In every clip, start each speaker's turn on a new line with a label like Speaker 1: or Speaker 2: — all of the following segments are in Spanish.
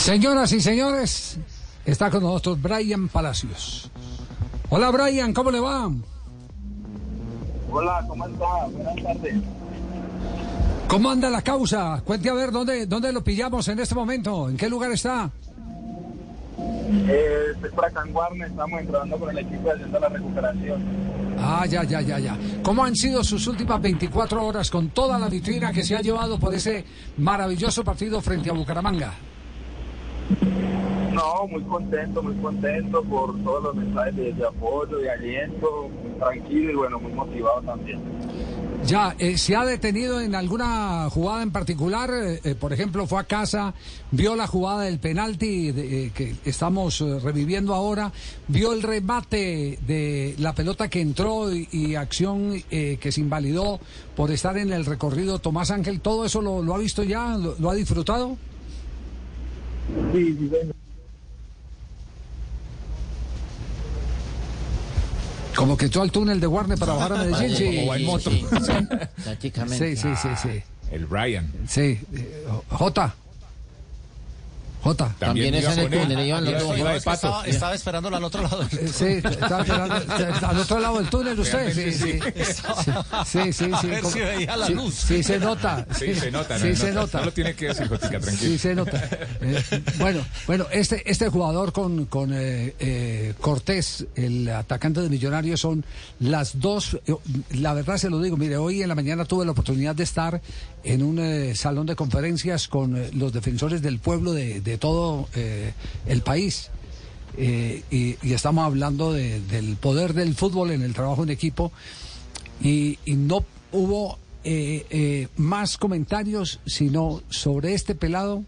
Speaker 1: Señoras y señores, está con nosotros Brian Palacios. Hola Brian, ¿cómo le va?
Speaker 2: Hola, ¿cómo está? Buenas tardes.
Speaker 1: ¿Cómo anda la causa? Cuente a ver dónde, dónde lo pillamos en este momento, en qué lugar está.
Speaker 2: Eh, estoy por acá en Guarne, estamos entrando con el equipo haciendo la recuperación.
Speaker 1: Ah, ya, ya, ya, ya. ¿Cómo han sido sus últimas 24 horas con toda la vitrina que se ha llevado por ese maravilloso partido frente a Bucaramanga?
Speaker 2: No, muy contento, muy contento por todos los mensajes de, apoyo, de aliento, muy tranquilo y bueno, muy motivado también.
Speaker 1: Ya, eh, ¿se ha detenido en alguna jugada en particular? Eh, eh, por ejemplo, fue a casa, vio la jugada del penalti de- eh, que estamos reviviendo ahora, vio el remate de la pelota que entró y, acción que se invalidó por estar en el recorrido Tomás Ángel. ¿Todo eso lo, ha visto ya? ¿Lo, lo ha disfrutado?
Speaker 2: Sí, sí, bueno.
Speaker 1: Como que entró al túnel de Warner para bajar a Medellín. Sí,
Speaker 3: Como va en moto.
Speaker 1: sí,
Speaker 4: Prácticamente.
Speaker 1: sí, sí, sí, sí.
Speaker 3: El Brian.
Speaker 1: Sí, eh, J. J.
Speaker 4: También es en el túnel,
Speaker 5: estaba, estaba esperándolo al otro lado.
Speaker 1: Sí, está esperando, al otro lado del túnel usted. Sí, sí. Sí, sí,
Speaker 5: A
Speaker 1: sí.
Speaker 5: ver
Speaker 1: como-
Speaker 5: si veía la
Speaker 1: sí,
Speaker 5: luz.
Speaker 1: Sí, se nota.
Speaker 3: Sí, se nota.
Speaker 1: Sí,
Speaker 3: no,
Speaker 1: se
Speaker 3: no,
Speaker 1: nota.
Speaker 3: No lo tiene que decir, Jotica, tranquilo.
Speaker 1: Sí, se nota. Eh, bueno, bueno, este, este jugador con, con eh, eh, Cortés, el atacante de Millonarios, son las dos. eh, La verdad se lo digo, mire, hoy en la mañana tuve la oportunidad de estar en un eh, salón de conferencias con eh, los defensores del pueblo de, de todo eh, el país. Eh, y, y estamos hablando de- del poder del fútbol en el trabajo en equipo y, y no hubo eh, más comentarios sino sobre este pelado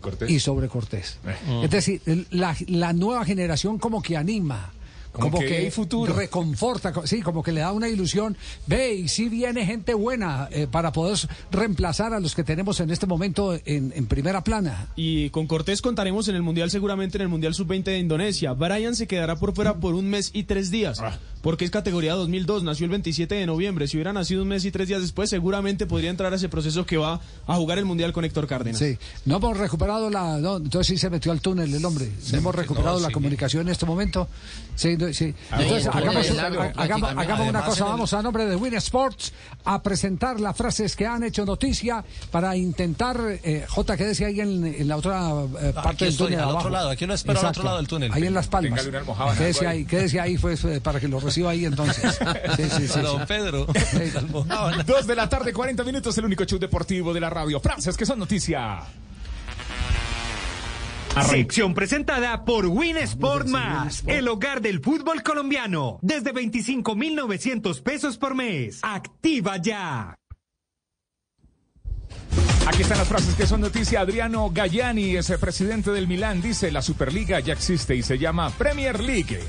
Speaker 3: Cortés.
Speaker 1: y sobre Cortés. Es decir, la nueva generación como que anima.
Speaker 3: Como que hay futuro.
Speaker 1: reconforta, co- sí, como que le da una ilusión. Ve, y si viene gente buena eh, para poder reemplazar a los que tenemos en este momento en, en primera plana.
Speaker 6: Y con Cortés contaremos en el Mundial, seguramente en el Mundial Sub-20 de Indonesia. Brian se quedará por fuera por un mes y tres días,
Speaker 3: Ah.
Speaker 6: porque es categoría 2002, nació el 27 de noviembre. Si hubiera nacido un mes y tres días después, seguramente podría entrar a ese proceso que va a jugar el Mundial con Héctor Cárdenas.
Speaker 1: Sí, no hemos recuperado la. no, entonces sí se metió al túnel el hombre. No hemos recuperado la comunicación en este momento. Sí, no, sí. Entonces hagamos, hagamos una cosa. Vamos a nombre de Win Sports a presentar las frases que han hecho noticia para intentar. Eh, J, quédese ahí en, en la otra eh, parte
Speaker 5: Aquí
Speaker 1: del
Speaker 5: estoy,
Speaker 1: túnel.
Speaker 5: al otro lado, aquí lo espero al otro lado del túnel.
Speaker 1: Ahí en Las Palmas. Quédese
Speaker 3: algo ahí.
Speaker 1: ahí, quédese ahí pues, eh, para que lo reciba ahí entonces. Sí, sí, sí.
Speaker 5: Don. Pedro.
Speaker 3: Dos de la tarde, 40 minutos, el único show deportivo de la radio. Frases que son noticia.
Speaker 7: Sección presentada por Win Sport Más, el hogar del fútbol colombiano. Desde 25,900 pesos por mes. Activa ya.
Speaker 3: Aquí están las frases que son noticia. Adriano Galliani es el presidente del Milán. Dice, la Superliga ya existe y se llama Premier League.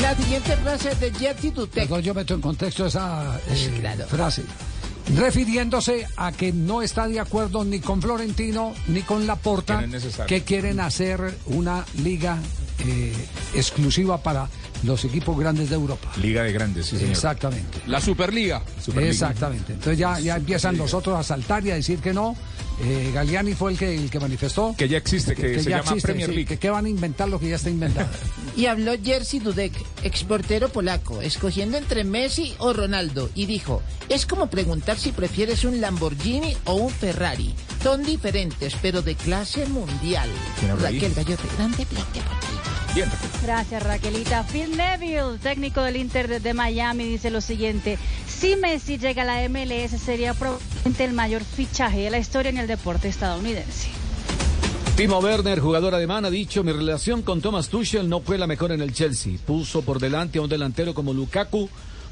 Speaker 4: La siguiente frase es de Jerzy Dutec.
Speaker 1: Perdón, yo meto en contexto esa eh, frase. Refiriéndose a que no está de acuerdo ni con Florentino ni con Laporta,
Speaker 3: Que
Speaker 1: quieren hacer una liga eh, exclusiva para los equipos grandes de Europa.
Speaker 3: Liga de Grandes, sí, señor.
Speaker 1: Exactamente.
Speaker 8: La Superliga.
Speaker 3: Superliga.
Speaker 1: Exactamente. Entonces ya, ya empiezan los otros a saltar y a decir que no. Eh, Galliani fue el que, el que manifestó.
Speaker 3: Que ya existe, que, se
Speaker 1: ya
Speaker 3: llama
Speaker 1: existe,
Speaker 3: Premier
Speaker 1: sí,
Speaker 3: League.
Speaker 1: que, que van a inventar lo que ya está inventado.
Speaker 4: Y habló Jerzy Dudek, exportero polaco, escogiendo entre Messi o Ronaldo. Y dijo, es como preguntar si prefieres un Lamborghini o un Ferrari. Son diferentes, pero de clase mundial. Raquel Gallote, grande deportivo.
Speaker 3: Bien,
Speaker 9: Gracias, Raquelita. Phil Neville, técnico del Inter de Miami, dice lo siguiente. Si Messi llega a la MLS, sería probablemente el mayor fichaje de la historia en el deporte estadounidense.
Speaker 8: Timo Werner, jugador alemán, ha dicho, mi relación con Thomas Tuchel no fue la mejor en el Chelsea. Puso por delante a un delantero como Lukaku,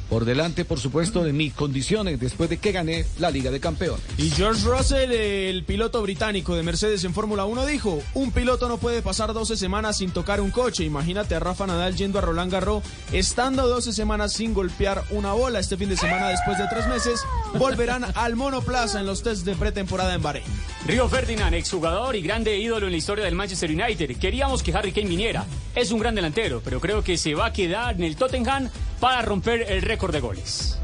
Speaker 8: por delante, por supuesto, de mis condiciones después de que gané la Liga de Campeones.
Speaker 6: Y George Russell, el piloto británico de Mercedes en Fórmula 1, dijo, un piloto no puede pasar 12 semanas sin tocar un coche. Imagínate a Rafa Nadal yendo a Roland Garros, estando 12 semanas sin golpear una bola. Este fin de semana, después de tres meses, volverán al monoplaza en los test de pretemporada en Bahrein.
Speaker 10: Río Ferdinand, exjugador y grande ídolo en la historia del Manchester United. Queríamos que Harry Kane viniera. Es un gran delantero, pero creo que se va a quedar en el Tottenham para romper el récord de goles.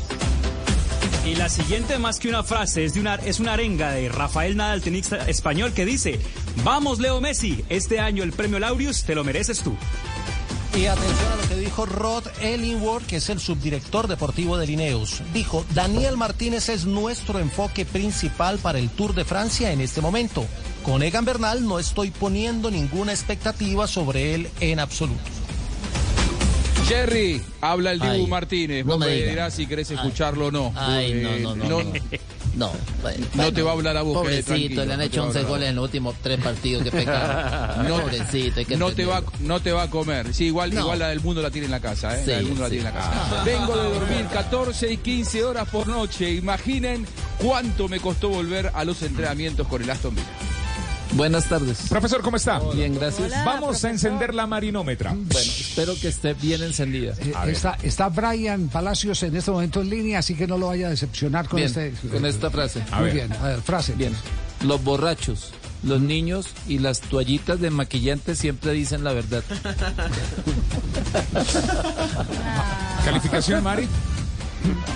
Speaker 11: Y la siguiente, más que una frase, es, de una, es una arenga de Rafael Nadal, tenista español, que dice, vamos Leo Messi, este año el premio Laureus te lo mereces tú.
Speaker 5: Y atención a lo que dijo Rod Ellingworth, que es el subdirector deportivo de Ineos. Dijo, Daniel Martínez es nuestro enfoque principal para el Tour de Francia en este momento. Con Egan Bernal no estoy poniendo ninguna expectativa sobre él en absoluto.
Speaker 12: Jerry, habla el Dibu
Speaker 5: Ay,
Speaker 12: Martínez.
Speaker 5: no
Speaker 12: Vos
Speaker 5: me
Speaker 12: dirás si querés escucharlo o no.
Speaker 13: Ay,
Speaker 12: Eh,
Speaker 13: no, no, no. No, no,
Speaker 12: No te va a hablar a vos,
Speaker 13: Pobrecito, le han hecho
Speaker 12: te va a
Speaker 13: 11
Speaker 12: hablar.
Speaker 13: goles en los últimos tres partidos. Qué pecado.
Speaker 12: No,
Speaker 13: Pobrecito, hay que
Speaker 12: no te va, no te va a comer. Sí, igual, igual la del mundo la tiene en la casa, ¿eh?
Speaker 13: Sí,
Speaker 12: la del mundo la
Speaker 13: sí.
Speaker 12: tiene en la casa.
Speaker 13: Ah.
Speaker 12: Vengo de dormir 14 y 15 horas por noche. Imaginen cuánto me costó volver a los entrenamientos con el Aston Villa.
Speaker 14: Buenas tardes.
Speaker 3: Profesor, ¿cómo está?
Speaker 14: Bien, gracias.
Speaker 3: Vamos a encender la marinómetra.
Speaker 14: Bueno, espero que esté bien encendida.
Speaker 1: Eh, está, está Brian Palacios en este momento en línea, así que no lo vaya a decepcionar con
Speaker 14: Bien,
Speaker 1: este.
Speaker 14: con esta frase.
Speaker 1: Muy bien, a ver, frase.
Speaker 14: Bien. Los borrachos, los niños y las toallitas de maquillante siempre dicen la verdad.
Speaker 3: ¿Calificación, Mari?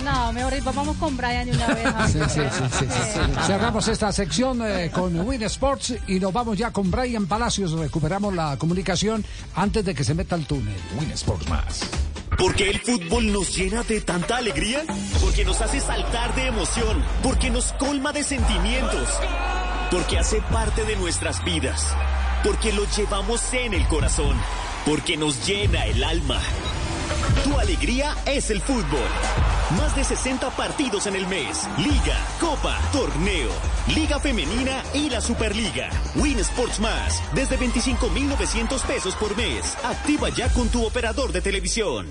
Speaker 9: No, mejor vamos con Brian de una vez. ¿no?
Speaker 1: Sí, sí, sí, sí, sí. Cerramos esta sección eh, con Win Sports y nos vamos ya con Brian Palacios. Recuperamos la comunicación antes de que se meta al túnel.
Speaker 3: Win Sports más.
Speaker 15: Porque el fútbol nos llena de tanta alegría, porque nos hace saltar de emoción, porque nos colma de sentimientos, porque hace parte de nuestras vidas, porque lo llevamos en el corazón, porque nos llena el alma. Tu alegría es el fútbol. Más de 60 partidos en el mes. Liga, Copa, Torneo, Liga Femenina y la Superliga. Win Sports Más. Desde 25,900 pesos por mes. Activa ya con tu operador de televisión.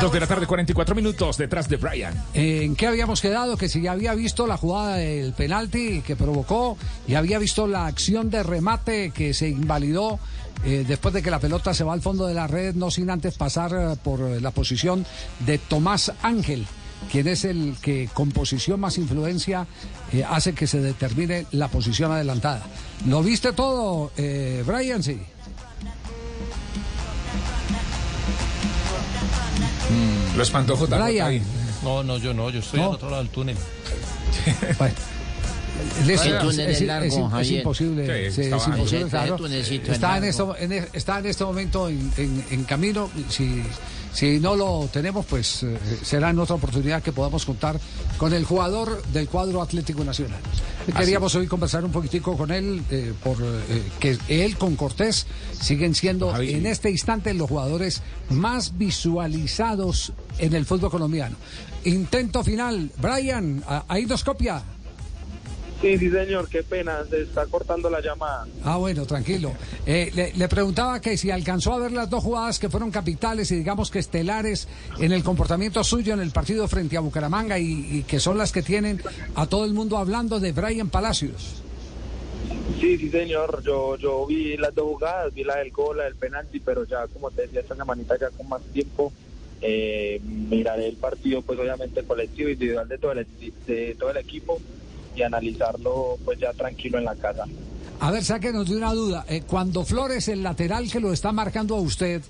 Speaker 3: Dos de la tarde, 44 minutos detrás de Brian.
Speaker 1: ¿En qué habíamos quedado? Que si ya había visto la jugada del penalti que provocó y había visto la acción de remate que se invalidó eh, después de que la pelota se va al fondo de la red, no sin antes pasar eh, por eh, la posición de Tomás Ángel, quien es el que con posición más influencia eh, hace que se determine la posición adelantada. ¿Lo viste todo, eh, Brian? Sí.
Speaker 3: Lo espantó J.
Speaker 1: Brian.
Speaker 5: No, no, yo no, yo estoy al otro lado del túnel.
Speaker 1: Bueno. Es,
Speaker 13: El
Speaker 1: es-
Speaker 13: túnel es
Speaker 1: es-
Speaker 13: largo,
Speaker 1: es- es
Speaker 13: Javier.
Speaker 1: imposible.
Speaker 13: Sí, está
Speaker 1: imposible,
Speaker 13: Ese
Speaker 1: en, esto, en, está en este momento en, en- en camino. Si, si no lo tenemos, pues eh, será en otra oportunidad que podamos contar con el jugador del cuadro Atlético Nacional. Queríamos hoy conversar un poquitico con él, eh, por eh, que él con Cortés siguen siendo en este instante los jugadores más visualizados en el fútbol colombiano. Intento final. Brian, ahí nos copia.
Speaker 2: Sí, sí, señor, qué pena, se está cortando la llamada.
Speaker 1: Ah, bueno, tranquilo. Eh, le, le preguntaba que si alcanzó a ver las dos jugadas que fueron capitales y digamos que estelares en el comportamiento suyo en el partido frente a Bucaramanga y, y que son las que tienen a todo el mundo hablando de Brian Palacios.
Speaker 2: Sí, sí, señor, yo, yo vi las dos jugadas, vi la del gol, la del penalti, pero ya, como te decía, esta semanita ya con más tiempo, eh, miraré el partido, pues obviamente colectivo, individual de todo el, de todo el equipo y analizarlo pues ya tranquilo en la casa.
Speaker 1: A ver, sáquenos de una duda. Eh, cuando Flores, el lateral que lo está marcando a usted,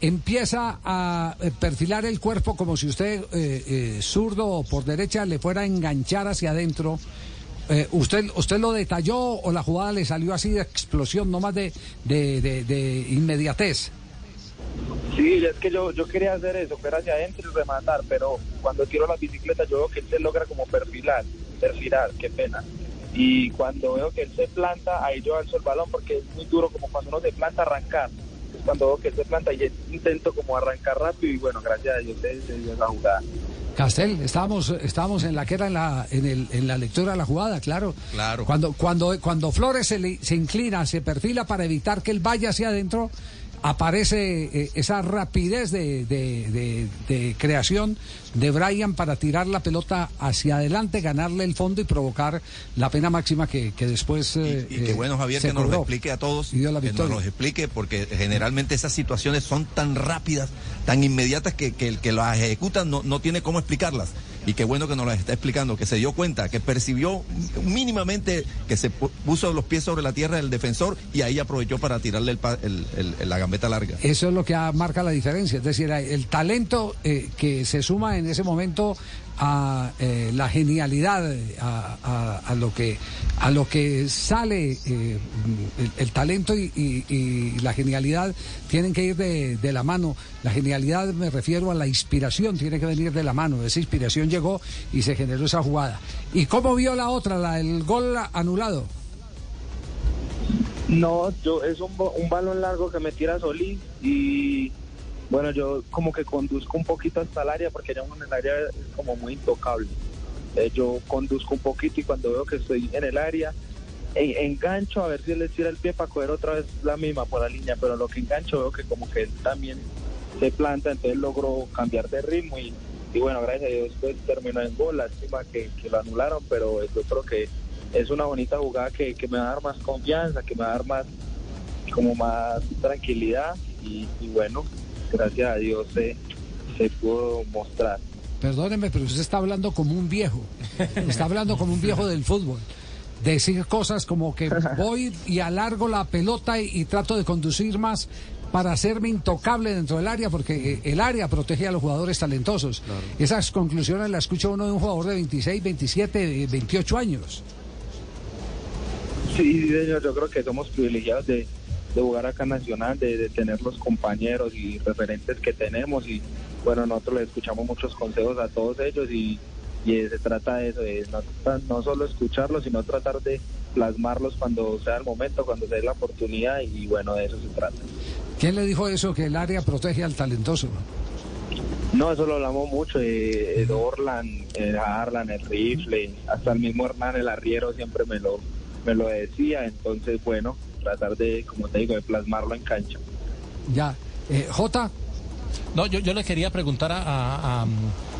Speaker 1: empieza a eh, perfilar el cuerpo como si usted, eh, eh, zurdo o por derecha, le fuera a enganchar hacia adentro. eh, ¿usted, ¿Usted lo detalló o la jugada le salió así de explosión, no más de, de, de- de inmediatez?
Speaker 2: Sí, es que yo, yo quería hacer eso, fuera hacia adentro y rematar, pero cuando tiro la bicicleta yo veo que él se logra como perfilar, perfilar, qué pena. Y cuando veo que él se planta, ahí yo alzo el balón porque es muy duro como cuando uno se planta arrancar. Es cuando veo que él se planta y intento como arrancar rápido y bueno, gracias a Dios se, dio esa jugada.
Speaker 1: Castel, estábamos, estábamos en la que era en la, en, el, en la lectura de la jugada, claro.
Speaker 16: Claro.
Speaker 1: Cuando, cuando, cuando Flores se, le- se inclina, se perfila para evitar que él vaya hacia adentro, aparece eh, esa rapidez de, de- de- de creación de Brian para tirar la pelota hacia adelante, ganarle el fondo y provocar la pena máxima que, que después. eh,
Speaker 16: Y qué
Speaker 1: eh,
Speaker 16: bueno, Javier, que nos lo explique a todos.
Speaker 1: Y dio la
Speaker 16: que nos lo explique, porque generalmente esas situaciones son tan rápidas, tan inmediatas, que, que el que las ejecuta no, no tiene cómo explicarlas. Y qué bueno que nos la está explicando, que se dio cuenta, que percibió mínimamente que se pu- puso los pies sobre la tierra del defensor y ahí aprovechó para tirarle el el- el- la gambeta larga.
Speaker 1: Eso es lo que marca la diferencia. Es decir, el talento eh, que se suma en ese momento a eh, la genialidad, a, a- a lo que a lo que sale eh, el, talento y, y- la genialidad tienen que ir de, de la mano. La genialidad me refiero a la inspiración, tiene que venir de la mano. Esa inspiración llegó y se generó esa jugada. ¿Y cómo vio la otra, la el gol anulado?
Speaker 2: No, yo es un, un balón largo que me tira Solís y bueno, yo como que conduzco un poquito hasta el área porque ya uno en el área es como muy intocable. Eh, yo conduzco un poquito y cuando veo que estoy en el área, en- engancho a ver si él le tira el pie para coger otra vez la misma por la línea, pero lo que engancho veo que como que él también se planta, entonces logro cambiar de ritmo y, bueno, gracias a Dios pues terminó en gol, lástima que, lo anularon, pero yo creo que es una bonita jugada que, me va a dar más confianza, que me va a dar más como más tranquilidad y bueno, gracias a Dios se, se pudo mostrar.
Speaker 1: Perdóneme, pero usted está hablando como un viejo. Está hablando como un viejo del fútbol. Decir cosas como que voy y alargo la pelota y, y trato de conducir más para hacerme intocable dentro del área, porque eh, el área protege a los jugadores talentosos. Esas conclusiones las escucha uno de un jugador de 26, 27, eh, 28 años.
Speaker 2: Sí, sí, señor, yo creo que somos privilegiados de, de jugar acá Nacional, de, de tener los compañeros y referentes que tenemos y bueno, nosotros les escuchamos muchos consejos a todos ellos y, y se trata de eso, de no, no solo escucharlos, sino tratar de plasmarlos cuando sea el momento, cuando sea la oportunidad y bueno, de eso se trata.
Speaker 1: ¿Quién le dijo eso, que el área protege al talentoso?
Speaker 2: No, eso lo hablamos mucho, de, de Orlan, el Harlan, el Rifle, hasta el mismo Hernán, el arriero, siempre me lo, me lo decía, entonces bueno, tratar de, como te digo, de plasmarlo en cancha.
Speaker 1: Ya. Eh, J.
Speaker 5: No, yo, yo le quería preguntar a, a,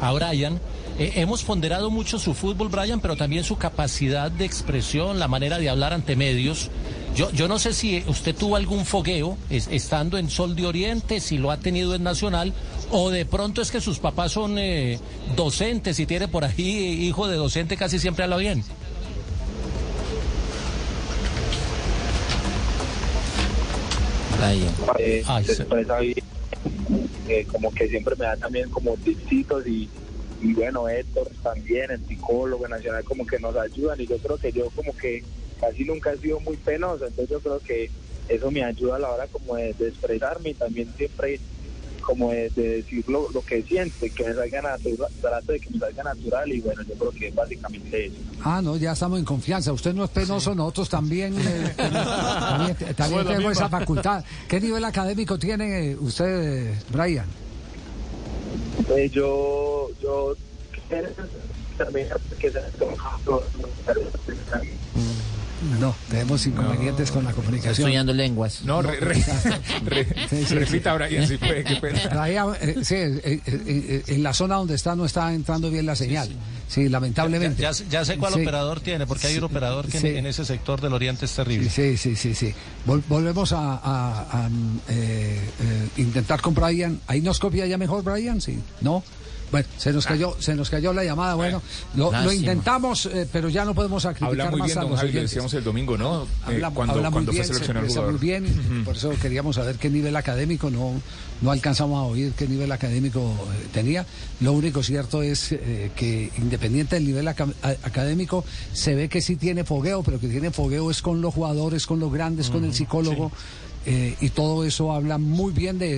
Speaker 5: a- Brian. eh, hemos ponderado mucho su fútbol, Brian, pero también su capacidad de expresión, la manera de hablar ante medios. Yo, yo no sé si usted tuvo algún fogueo es- estando en Sol de Oriente, si lo ha tenido en Nacional, o de pronto es que sus papás son eh, docentes y tiene por ahí hijo de docente, casi siempre habla bien.
Speaker 2: Eh,
Speaker 5: Ay,
Speaker 2: se
Speaker 5: sí.
Speaker 2: expresa bien, eh, como que siempre me da también como tipsitos y, y bueno, Héctor también, el psicólogo nacional, como que nos ayudan y yo creo que yo como que casi nunca he sido muy penoso, entonces yo creo que eso me ayuda a la hora como de, de expresarme y también siempre como de, de decir lo, lo que siento y que me salga natural, trato de que me salga natural y bueno, yo creo que es básicamente eso.
Speaker 1: Ah, no, ya estamos en confianza. Usted no es penoso, nosotros también, eh, también, también tenemos esa facultad. ¿Qué nivel académico tiene eh, usted, Brian?
Speaker 2: Eh, yo, yo terminar porque se
Speaker 1: No, tenemos inconvenientes con la comunicación.
Speaker 4: Estudiando lenguas.
Speaker 3: No, re- re- re-
Speaker 1: Sí, sí,
Speaker 3: repita,
Speaker 1: sí.
Speaker 3: Brian, si puede, qué pena.
Speaker 1: Brian, eh, sí, eh, eh, eh, en la zona donde está no está entrando bien la señal. Sí, lamentablemente.
Speaker 5: Ya, ya sé cuál
Speaker 1: Sí.
Speaker 5: operador tiene, porque hay un operador que en-
Speaker 1: Sí.
Speaker 5: en, ese sector del Oriente es terrible.
Speaker 1: Sí, sí, sí, sí. Vol- volvemos a, a- a, mm, eh, eh, intentar con Brian. ¿Ahí nos copia ya mejor Brian? Sí. ¿No? Bueno, se nos cayó, se nos cayó la llamada. Bueno, lo, lo intentamos, eh, pero ya no podemos sacrificar
Speaker 3: Habla muy
Speaker 1: más
Speaker 3: bien,
Speaker 1: a
Speaker 3: don
Speaker 1: los
Speaker 3: Javi, decíamos el domingo, ¿no? Eh,
Speaker 1: Habla,
Speaker 3: cuando
Speaker 1: habla muy
Speaker 3: cuando
Speaker 1: bien,
Speaker 3: fue
Speaker 1: se expresa
Speaker 3: jugador.
Speaker 1: muy bien, por eso queríamos saber qué nivel académico, no, no alcanzamos a oír qué nivel académico eh, tenía. Lo único cierto es eh, que independiente del nivel aca- académico, se ve que sí tiene fogueo, pero que tiene fogueo es con los jugadores, con los grandes, con el psicólogo, eh, y todo eso habla muy bien de